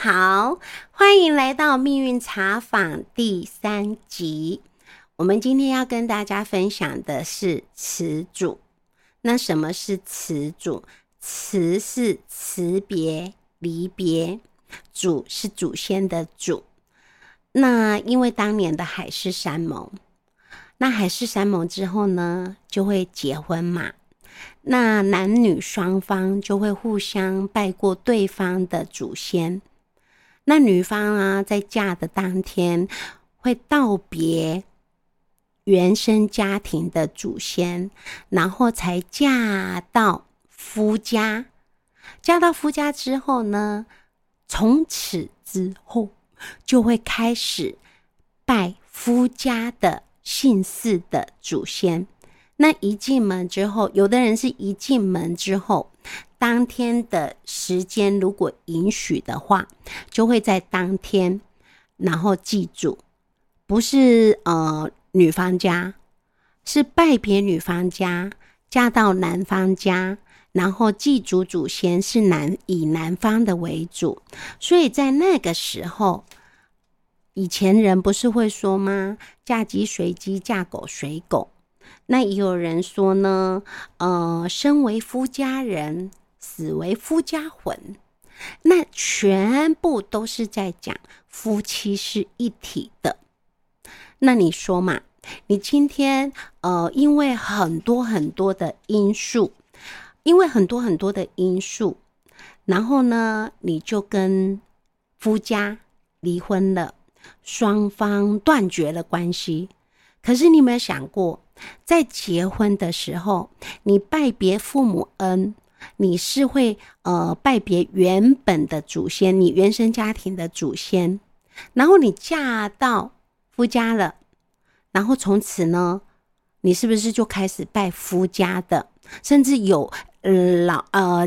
好，欢迎来到命运茶坊第三集。我们今天要跟大家分享的是词组。那什么是词组？词是辞别、离别，祖是祖先的祖。那因为当年的海誓山盟，那海誓山盟之后呢，就会结婚嘛。那男女双方就会互相拜过对方的祖先。那女方啊，在嫁的当天会道别原生家庭的祖先，然后才嫁到夫家。嫁到夫家之后呢，从此之后就会开始拜夫家的姓氏的祖先。那一进门之后，有的人是一进门之后，当天的时间如果允许的话，就会在当天，然后记住，不是呃女方家，是拜别女方家，嫁到男方家，然后祭祖祖先是男以男方的为主，所以在那个时候，以前人不是会说吗？嫁鸡随鸡，嫁狗随狗。那也有人说呢，呃，生为夫家人，死为夫家魂，那全部都是在讲夫妻是一体的。那你说嘛？你今天呃，因为很多很多的因素，因为很多很多的因素，然后呢，你就跟夫家离婚了，双方断绝了关系。可是你有没有想过？在结婚的时候，你拜别父母恩，你是会呃拜别原本的祖先，你原生家庭的祖先，然后你嫁到夫家了，然后从此呢，你是不是就开始拜夫家的？甚至有老呃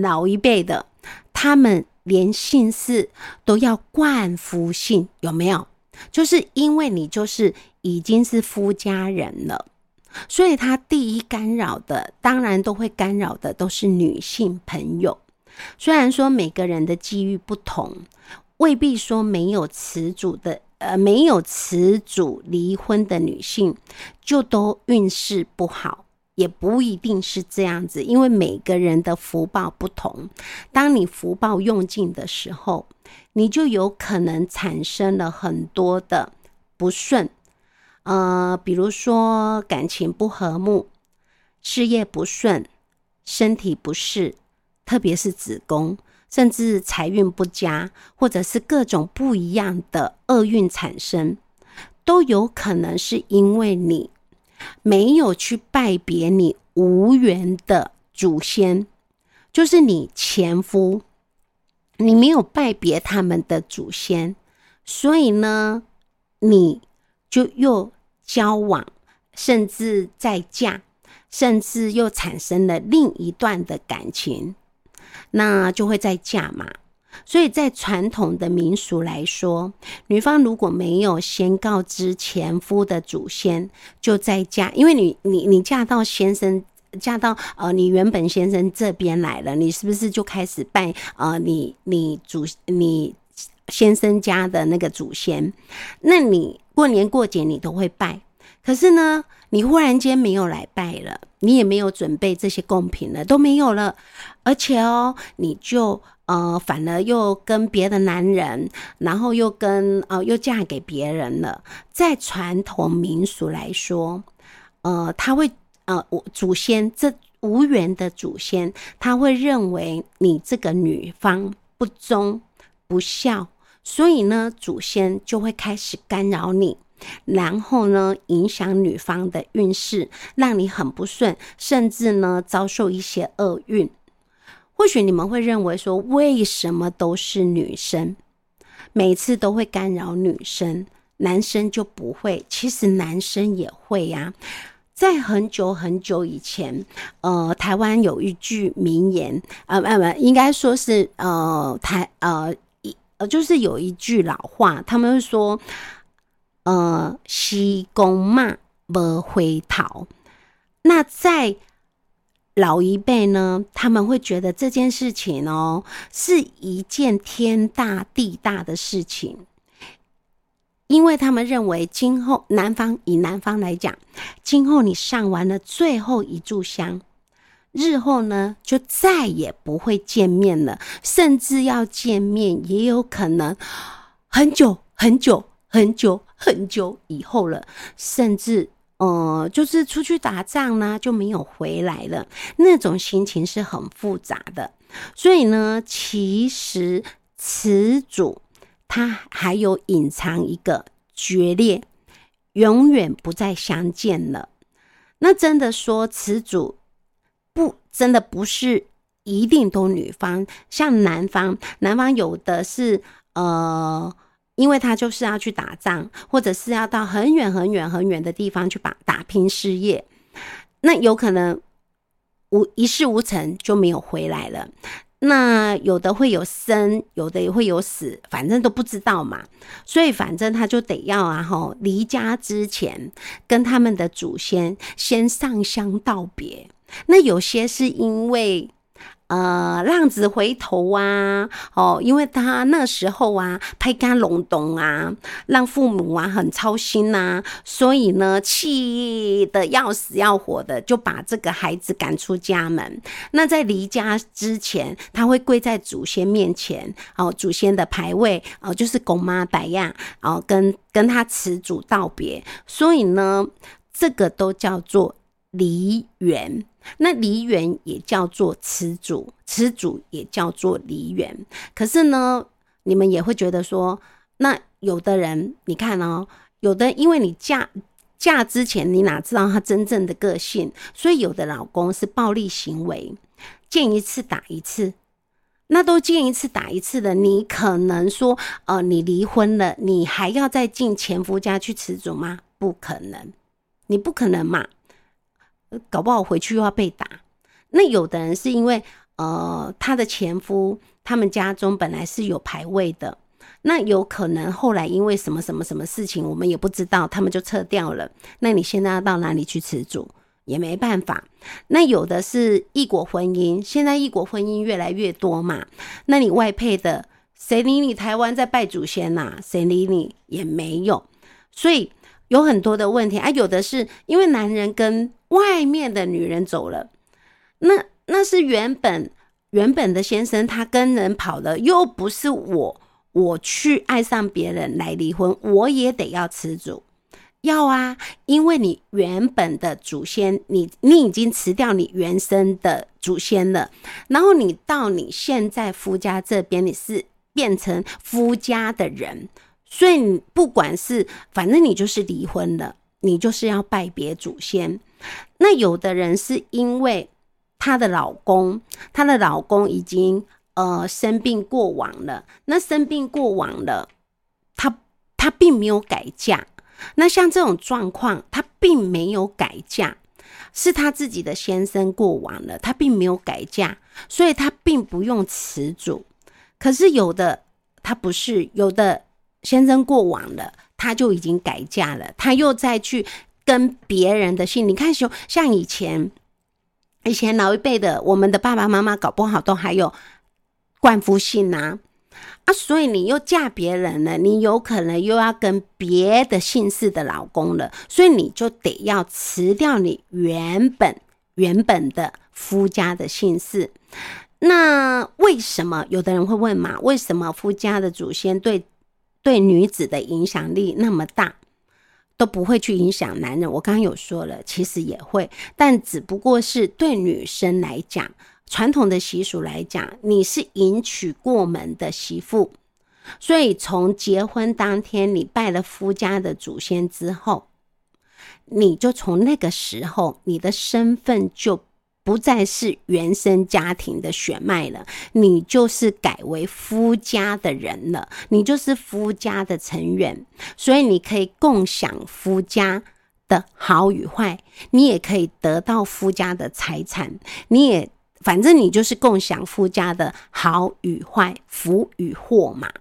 老一辈的，他们连姓氏都要冠夫姓，有没有？就是因为你就是已经是夫家人了，所以他第一干扰的，当然都会干扰的都是女性朋友。虽然说每个人的机遇不同，未必说没有词主的，呃，没有词主离婚的女性就都运势不好。也不一定是这样子，因为每个人的福报不同。当你福报用尽的时候，你就有可能产生了很多的不顺，呃，比如说感情不和睦、事业不顺、身体不适，特别是子宫，甚至财运不佳，或者是各种不一样的厄运产生，都有可能是因为你。没有去拜别你无缘的祖先，就是你前夫，你没有拜别他们的祖先，所以呢，你就又交往，甚至再嫁，甚至又产生了另一段的感情，那就会再嫁嘛。所以在传统的民俗来说，女方如果没有先告知前夫的祖先，就在嫁，因为你你你嫁到先生嫁到呃你原本先生这边来了，你是不是就开始拜呃你你祖你先生家的那个祖先？那你过年过节你都会拜，可是呢，你忽然间没有来拜了，你也没有准备这些贡品了，都没有了，而且哦，你就。呃，反而又跟别的男人，然后又跟呃，又嫁给别人了。在传统民俗来说，呃，他会呃，我祖先这无缘的祖先，他会认为你这个女方不忠不孝，所以呢，祖先就会开始干扰你，然后呢，影响女方的运势，让你很不顺，甚至呢，遭受一些厄运。或许你们会认为说，为什么都是女生，每次都会干扰女生，男生就不会？其实男生也会呀。在很久很久以前，呃，台湾有一句名言，呃，不不，应该说是呃，台呃一呃，就是有一句老话，他们说，呃，西宫骂不回头。那在老一辈呢，他们会觉得这件事情哦，是一件天大地大的事情，因为他们认为今后男方以男方来讲，今后你上完了最后一炷香，日后呢就再也不会见面了，甚至要见面也有可能很久很久很久很久以后了，甚至呃，就是出去打仗呢就没有回来了，那种心情是很复杂的。所以呢，其实词组它还有隐藏一个决裂，永远不再相见了。那真的说，词组不真的不是一定都女方，像男方，男方有的是呃，因为他就是要去打仗，或者是要到很远很远很远的地方去把打拼事业，那有可能无一事无成就没有回来了。那有的会有生，有的也会有死，反正都不知道嘛。所以反正他就得要啊，吼，离家之前跟他们的祖先先上香道别。那有些是因为。呃，浪子回头啊，哦，因为他那时候啊，拍干隆咚啊，让父母啊很操心呐，所以呢，气的要死要活的，就把这个孩子赶出家门。那在离家之前，他会跪在祖先面前，哦，祖先的牌位，哦，就是公妈白亚，哦，跟跟他辞祖道别。所以呢，这个都叫做离缘。那梨园也叫做词主，词主也叫做梨园。可是呢，你们也会觉得说，那有的人，你看哦，有的因为你嫁嫁之前，你哪知道他真正的个性，所以有的老公是暴力行为，见一次打一次。那都见一次打一次的，你可能说，呃，你离婚了，你还要再进前夫家去辞主吗？不可能，你不可能嘛。搞不好回去又要被打。那有的人是因为，呃，他的前夫他们家中本来是有牌位的，那有可能后来因为什么什么什么事情，我们也不知道，他们就撤掉了。那你现在要到哪里去辞主也没办法。那有的是异国婚姻，现在异国婚姻越来越多嘛。那你外配的谁理你台湾在拜祖先呐？谁理你也没有。所以有很多的问题啊，有的是因为男人跟外面的女人走了，那那是原本原本的先生，他跟人跑了，又不是我，我去爱上别人来离婚，我也得要辞祖，要啊，因为你原本的祖先，你你已经辞掉你原生的祖先了，然后你到你现在夫家这边，你是变成夫家的人，所以你不管是，反正你就是离婚了，你就是要拜别祖先。那有的人是因为她的老公，她的老公已经呃生病过往了。那生病过往了，她她并没有改嫁。那像这种状况，她并没有改嫁，是她自己的先生过往了，她并没有改嫁，所以她并不用辞主。可是有的她不是，有的先生过往了，她就已经改嫁了，她又再去。跟别人的姓，你看，像像以前，以前老一辈的，我们的爸爸妈妈搞不好都还有冠夫姓呐，啊，所以你又嫁别人了，你有可能又要跟别的姓氏的老公了，所以你就得要辞掉你原本原本的夫家的姓氏。那为什么有的人会问嘛？为什么夫家的祖先对对女子的影响力那么大？都不会去影响男人。我刚刚有说了，其实也会，但只不过是对女生来讲，传统的习俗来讲，你是迎娶过门的媳妇，所以从结婚当天，你拜了夫家的祖先之后，你就从那个时候，你的身份就。不再是原生家庭的血脉了，你就是改为夫家的人了，你就是夫家的成员，所以你可以共享夫家的好与坏，你也可以得到夫家的财产，你也反正你就是共享夫家的好与坏，福与祸嘛。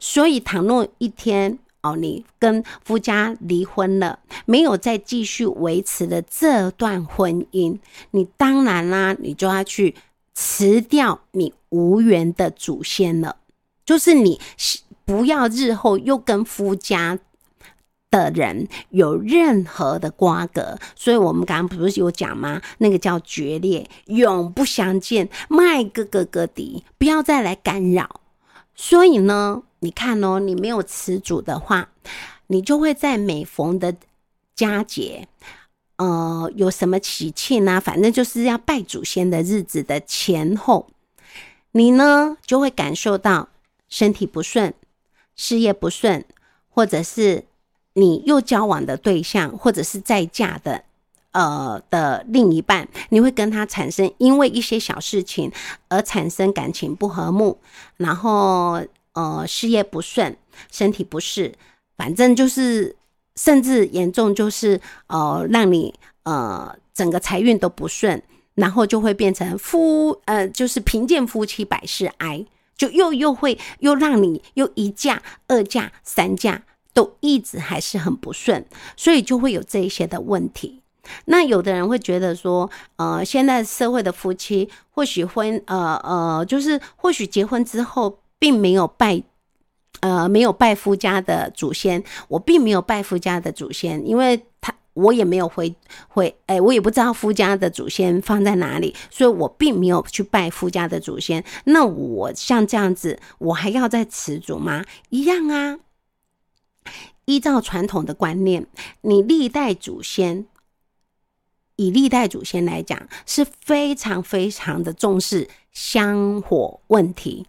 所以，倘若一天哦，你跟夫家离婚了，没有再继续维持的这段婚姻，你当然啦，你就要去辞掉你无缘的祖先了，就是你不要日后又跟夫家的人有任何的瓜葛。所以我们刚刚不是有讲吗？那个叫决裂，永不相见，麦哥哥哥敌，不要再来干扰。所以呢？你看哦，你没有词主的话，你就会在每逢的佳节，呃，有什么喜庆啊，反正就是要拜祖先的日子的前后，你呢就会感受到身体不顺、事业不顺，或者是你又交往的对象，或者是在嫁的呃的另一半，你会跟他产生因为一些小事情而产生感情不和睦，然后。呃，事业不顺，身体不适，反正就是，甚至严重就是呃，让你呃整个财运都不顺，然后就会变成夫呃，就是贫贱夫妻百事哀，就又又会又让你又一嫁、二嫁、三嫁都一直还是很不顺，所以就会有这一些的问题。那有的人会觉得说，呃，现在社会的夫妻或许婚呃呃，就是或许结婚之后。并没有拜，呃，没有拜夫家的祖先。我并没有拜夫家的祖先，因为他我也没有回回，哎，我也不知道夫家的祖先放在哪里，所以我并没有去拜夫家的祖先。那我像这样子，我还要再持祖吗？一样啊。依照传统的观念，你历代祖先，以历代祖先来讲，是非常非常的重视香火问题。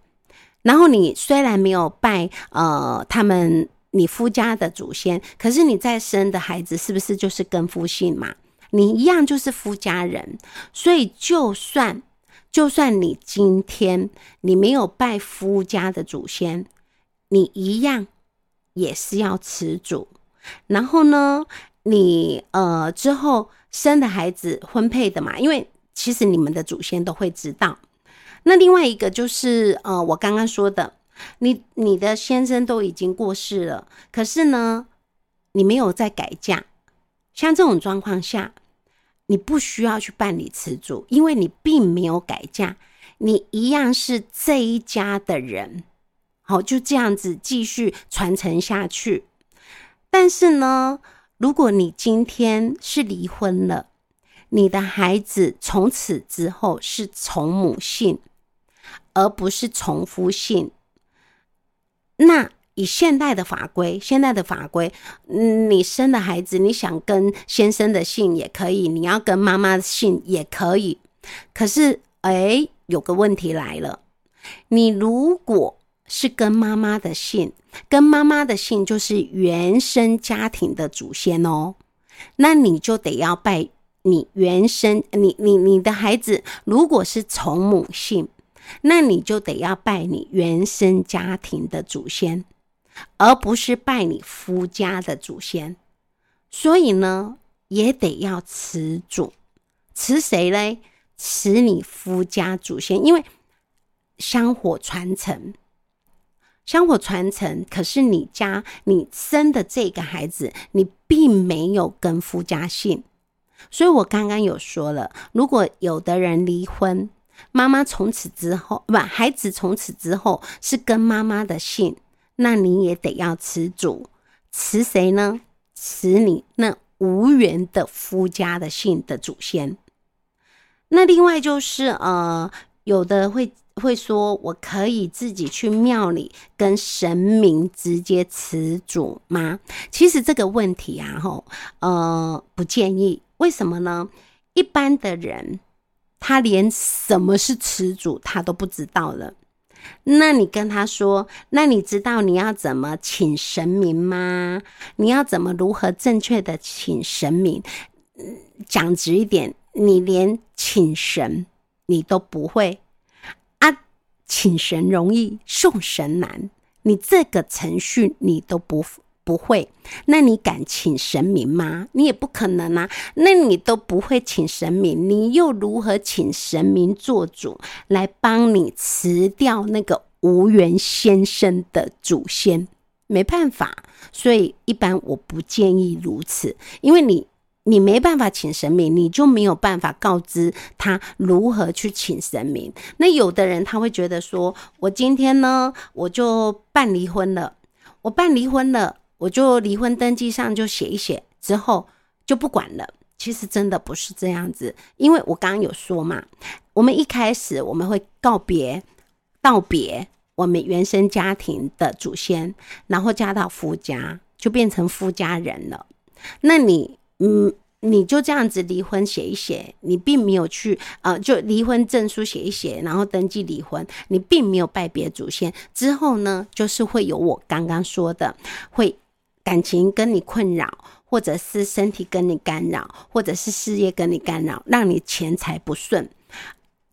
然后你虽然没有拜呃他们你夫家的祖先，可是你再生的孩子是不是就是跟夫姓嘛？你一样就是夫家人，所以就算就算你今天你没有拜夫家的祖先，你一样也是要持祖。然后呢，你呃之后生的孩子婚配的嘛，因为其实你们的祖先都会知道。那另外一个就是，呃，我刚刚说的，你你的先生都已经过世了，可是呢，你没有再改嫁，像这种状况下，你不需要去办理辞祖，因为你并没有改嫁，你一样是这一家的人，好，就这样子继续传承下去。但是呢，如果你今天是离婚了，你的孩子从此之后是从母姓。而不是重复性。那以现代的法规，现在的法规，你生的孩子，你想跟先生的姓也可以，你要跟妈妈的姓也可以。可是，哎，有个问题来了，你如果是跟妈妈的姓，跟妈妈的姓就是原生家庭的祖先哦，那你就得要拜你原生，你你你的孩子如果是从母姓。那你就得要拜你原生家庭的祖先，而不是拜你夫家的祖先。所以呢，也得要辞祖，辞谁嘞？辞你夫家祖先，因为香火传承，香火传承。可是你家你生的这个孩子，你并没有跟夫家姓。所以我刚刚有说了，如果有的人离婚。妈妈从此之后，不，孩子从此之后是跟妈妈的姓，那你也得要辞主，辞谁呢？辞你那无缘的夫家的姓的祖先。那另外就是，呃，有的会会说，我可以自己去庙里跟神明直接辞主吗？其实这个问题啊，吼，呃，不建议。为什么呢？一般的人。他连什么是词组他都不知道了，那你跟他说，那你知道你要怎么请神明吗？你要怎么如何正确的请神明？讲直一点，你连请神你都不会啊！请神容易送神难，你这个程序你都不。不会，那你敢请神明吗？你也不可能啊。那你都不会请神明，你又如何请神明做主来帮你辞掉那个无缘先生的祖先？没办法，所以一般我不建议如此，因为你你没办法请神明，你就没有办法告知他如何去请神明。那有的人他会觉得说，我今天呢，我就办离婚了，我办离婚了，我就离婚登记上就写一写，之后就不管了。其实真的不是这样子，因为我刚刚有说嘛，我们一开始我们会告别、道别。我们原生家庭的祖先，然后嫁到夫家，就变成夫家人了。那你，嗯，你就这样子离婚写一写，你并没有去，呃，就离婚证书写一写，然后登记离婚，你并没有拜别祖先。之后呢，就是会有我刚刚说的，会感情跟你困扰，或者是身体跟你干扰，或者是事业跟你干扰，让你钱财不顺。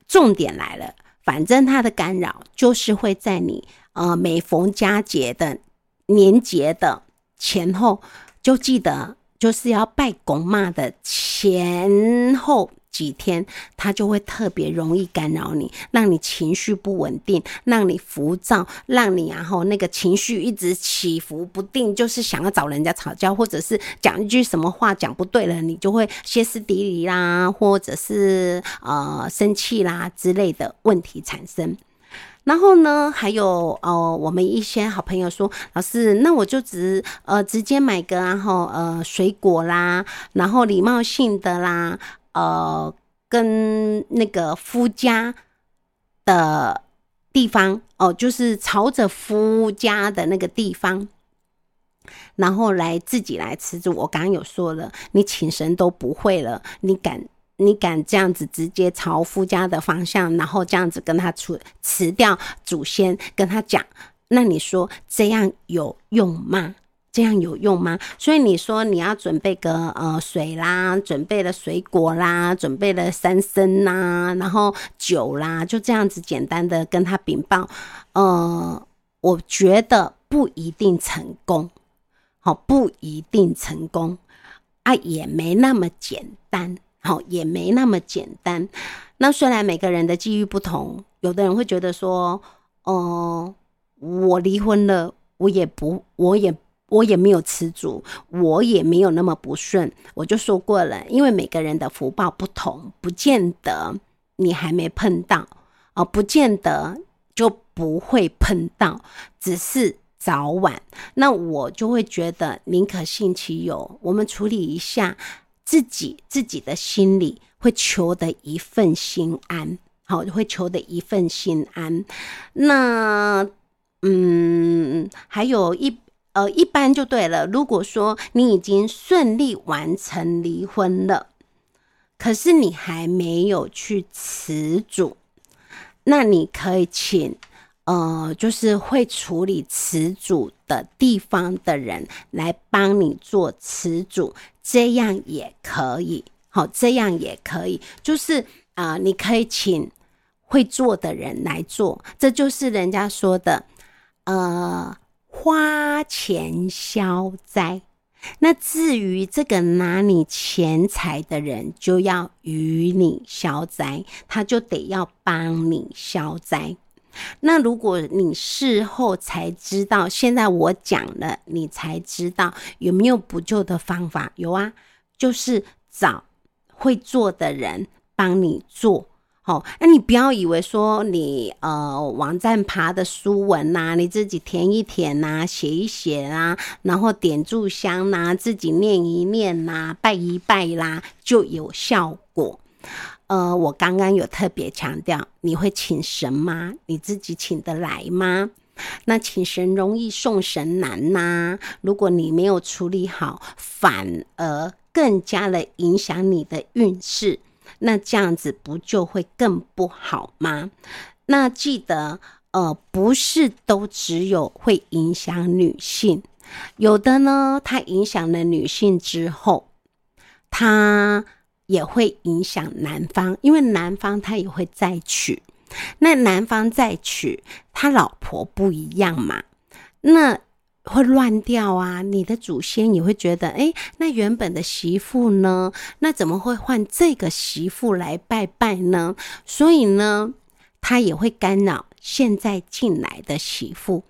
重点来了。反正它的干扰就是会在你呃每逢佳节的年节的前后，就记得就是要拜公妈的前后。几天，它就会特别容易干扰你，让你情绪不稳定，让你浮躁，让你然后那个情绪一直起伏不定，就是想要找人家吵架，或者是讲一句什么话讲不对了，你就会歇斯底里啦，或者是呃生气啦之类的问题产生。然后呢，还有呃，我们一些好朋友说，老师，那我就直呃直接买个然后呃水果啦，然后礼貌性的啦。呃，跟那个夫家的地方哦，就是朝着夫家的那个地方，然后来自己来吃住。我刚刚有说了，你请神都不会了，你敢你敢这样子直接朝夫家的方向，然后这样子跟他除辞掉祖先，跟他讲，那你说这样有用吗？这样有用吗？所以你说你要准备个呃水啦，准备了水果啦，准备了三参呐，然后酒啦，就这样子简单的跟他禀报，呃，我觉得不一定成功，好，不一定成功啊，也没那么简单，好，也没那么简单。那虽然每个人的际遇不同，有的人会觉得说，哦，我离婚了，我也不，我也。我也没有吃足，我也没有那么不顺。我就说过了，因为每个人的福报不同，不见得你还没碰到哦，不见得就不会碰到，只是早晚。那我就会觉得宁可信其有，我们处理一下自己自己的心里会求得一份心安，好，会求得一份心安。那嗯，还有一。呃，一般就对了。如果说你已经顺利完成离婚了，可是你还没有去辞祖，那你可以请呃，就是会处理辞祖的地方的人来帮你做辞祖，这样也可以。好，这样也可以，就是啊，你可以请会做的人来做，这就是人家说的呃。花钱消灾，那至于这个拿你钱财的人，就要与你消灾，他就得要帮你消灾。那如果你事后才知道，现在我讲了，你才知道有没有补救的方法？有啊，就是找会做的人帮你做。哦，那你不要以为说你呃网站爬的书文呐，你自己填一填呐，写一写啦，然后点炷香呐，自己念一念呐，拜一拜啦，就有效果。呃，我刚刚有特别强调，你会请神吗？你自己请得来吗？那请神容易送神难呐。如果你没有处理好，反而更加的影响你的运势。那这样子不就会更不好吗？那记得，呃，不是都只有会影响女性，有的呢，它影响了女性之后，它也会影响男方，因为男方他也会再娶，那男方再娶，他老婆不一样嘛，那。会乱掉啊！你的祖先也会觉得，哎，那原本的媳妇呢？那怎么会换这个媳妇来拜拜呢？所以呢，他也会干扰现在进来的媳妇。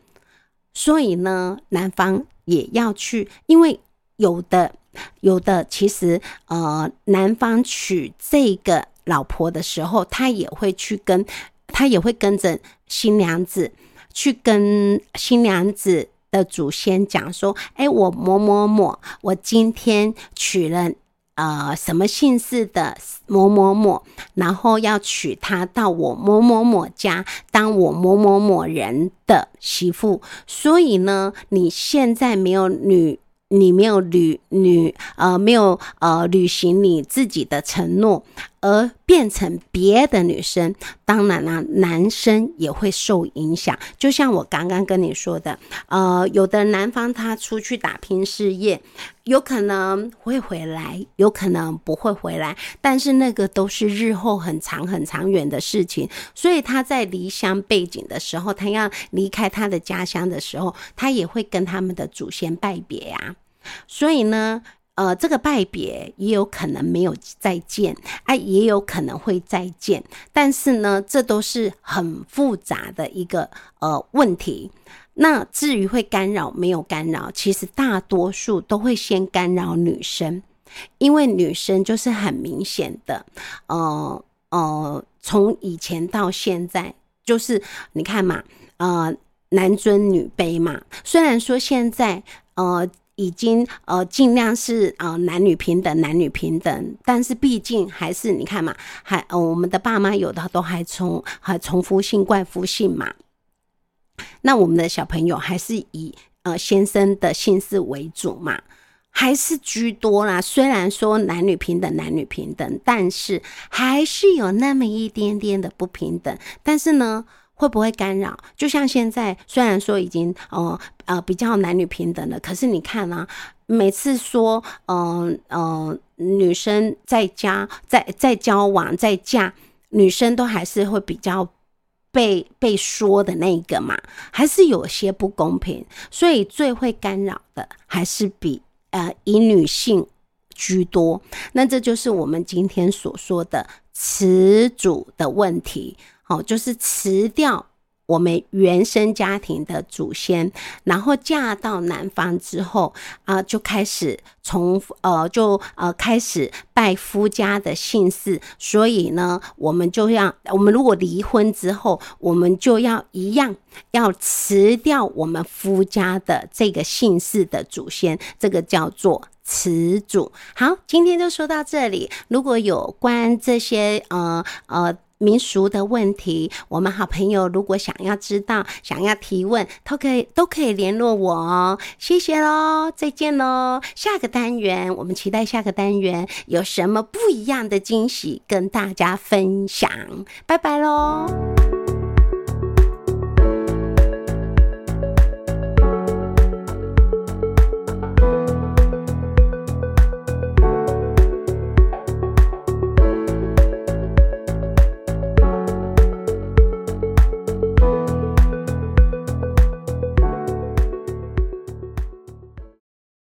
所以呢，男方也要去，因为有的有的其实呃，男方娶这个老婆的时候，他也会去跟，他也会跟着新娘子去跟新娘子的祖先讲说：“哎，我某某某，我今天娶了。”呃，什么姓氏的某某某，然后要娶她到我某某某家当我某某某人的媳妇，所以呢，你现在没有女。你没有履履呃没有呃履行你自己的承诺，而变成别的女生，当然啦，男生也会受影响。就像我刚刚跟你说的，呃，有的男方他出去打拼事业，有可能会回来，有可能不会回来，但是那个都是日后很长很长远的事情。所以他在离乡背景的时候，他要离开他的家乡的时候，他也会跟他们的祖先拜别呀。所以呢，呃，这个拜别也有可能没有再见，哎，也有可能会再见。但是呢，这都是很复杂的一个呃问题。那至于会干扰没有干扰，其实大多数都会先干扰女生，因为女生就是很明显的，呃呃，从以前到现在，就是你看嘛，呃，男尊女卑嘛。虽然说现在，呃。已经呃尽量是呃男女平等，男女平等，但是毕竟还是你看嘛，还呃我们的爸妈有的都还从还重复性怪夫姓嘛，那我们的小朋友还是以呃先生的姓氏为主嘛，还是居多啦。虽然说男女平等，男女平等，但是还是有那么一点点的不平等。但是呢。会不会干扰？就像现在，虽然说已经呃呃比较男女平等了，可是你看啊，每次说嗯嗯女生在家在在交往在嫁，女生都还是会比较被被说的那个嘛，还是有些不公平，所以最会干扰的还是比呃以女性居多。那这就是我们今天所说的词主的问题。哦，就是辞掉我们原生家庭的祖先，然后嫁到男方之后啊，就开始从呃，就呃开始拜夫家的姓氏。所以呢，我们就要，我们如果离婚之后，我们就要一样要辞掉我们夫家的这个姓氏的祖先，这个叫做辞祖。好，今天就说到这里。如果有关这些呃呃。民俗的问题，我们好朋友如果想要知道、想要提问，都可以都可以联络我哦。谢谢喽，再见喽。下个单元，我们期待下个单元有什么不一样的惊喜跟大家分享。拜拜喽。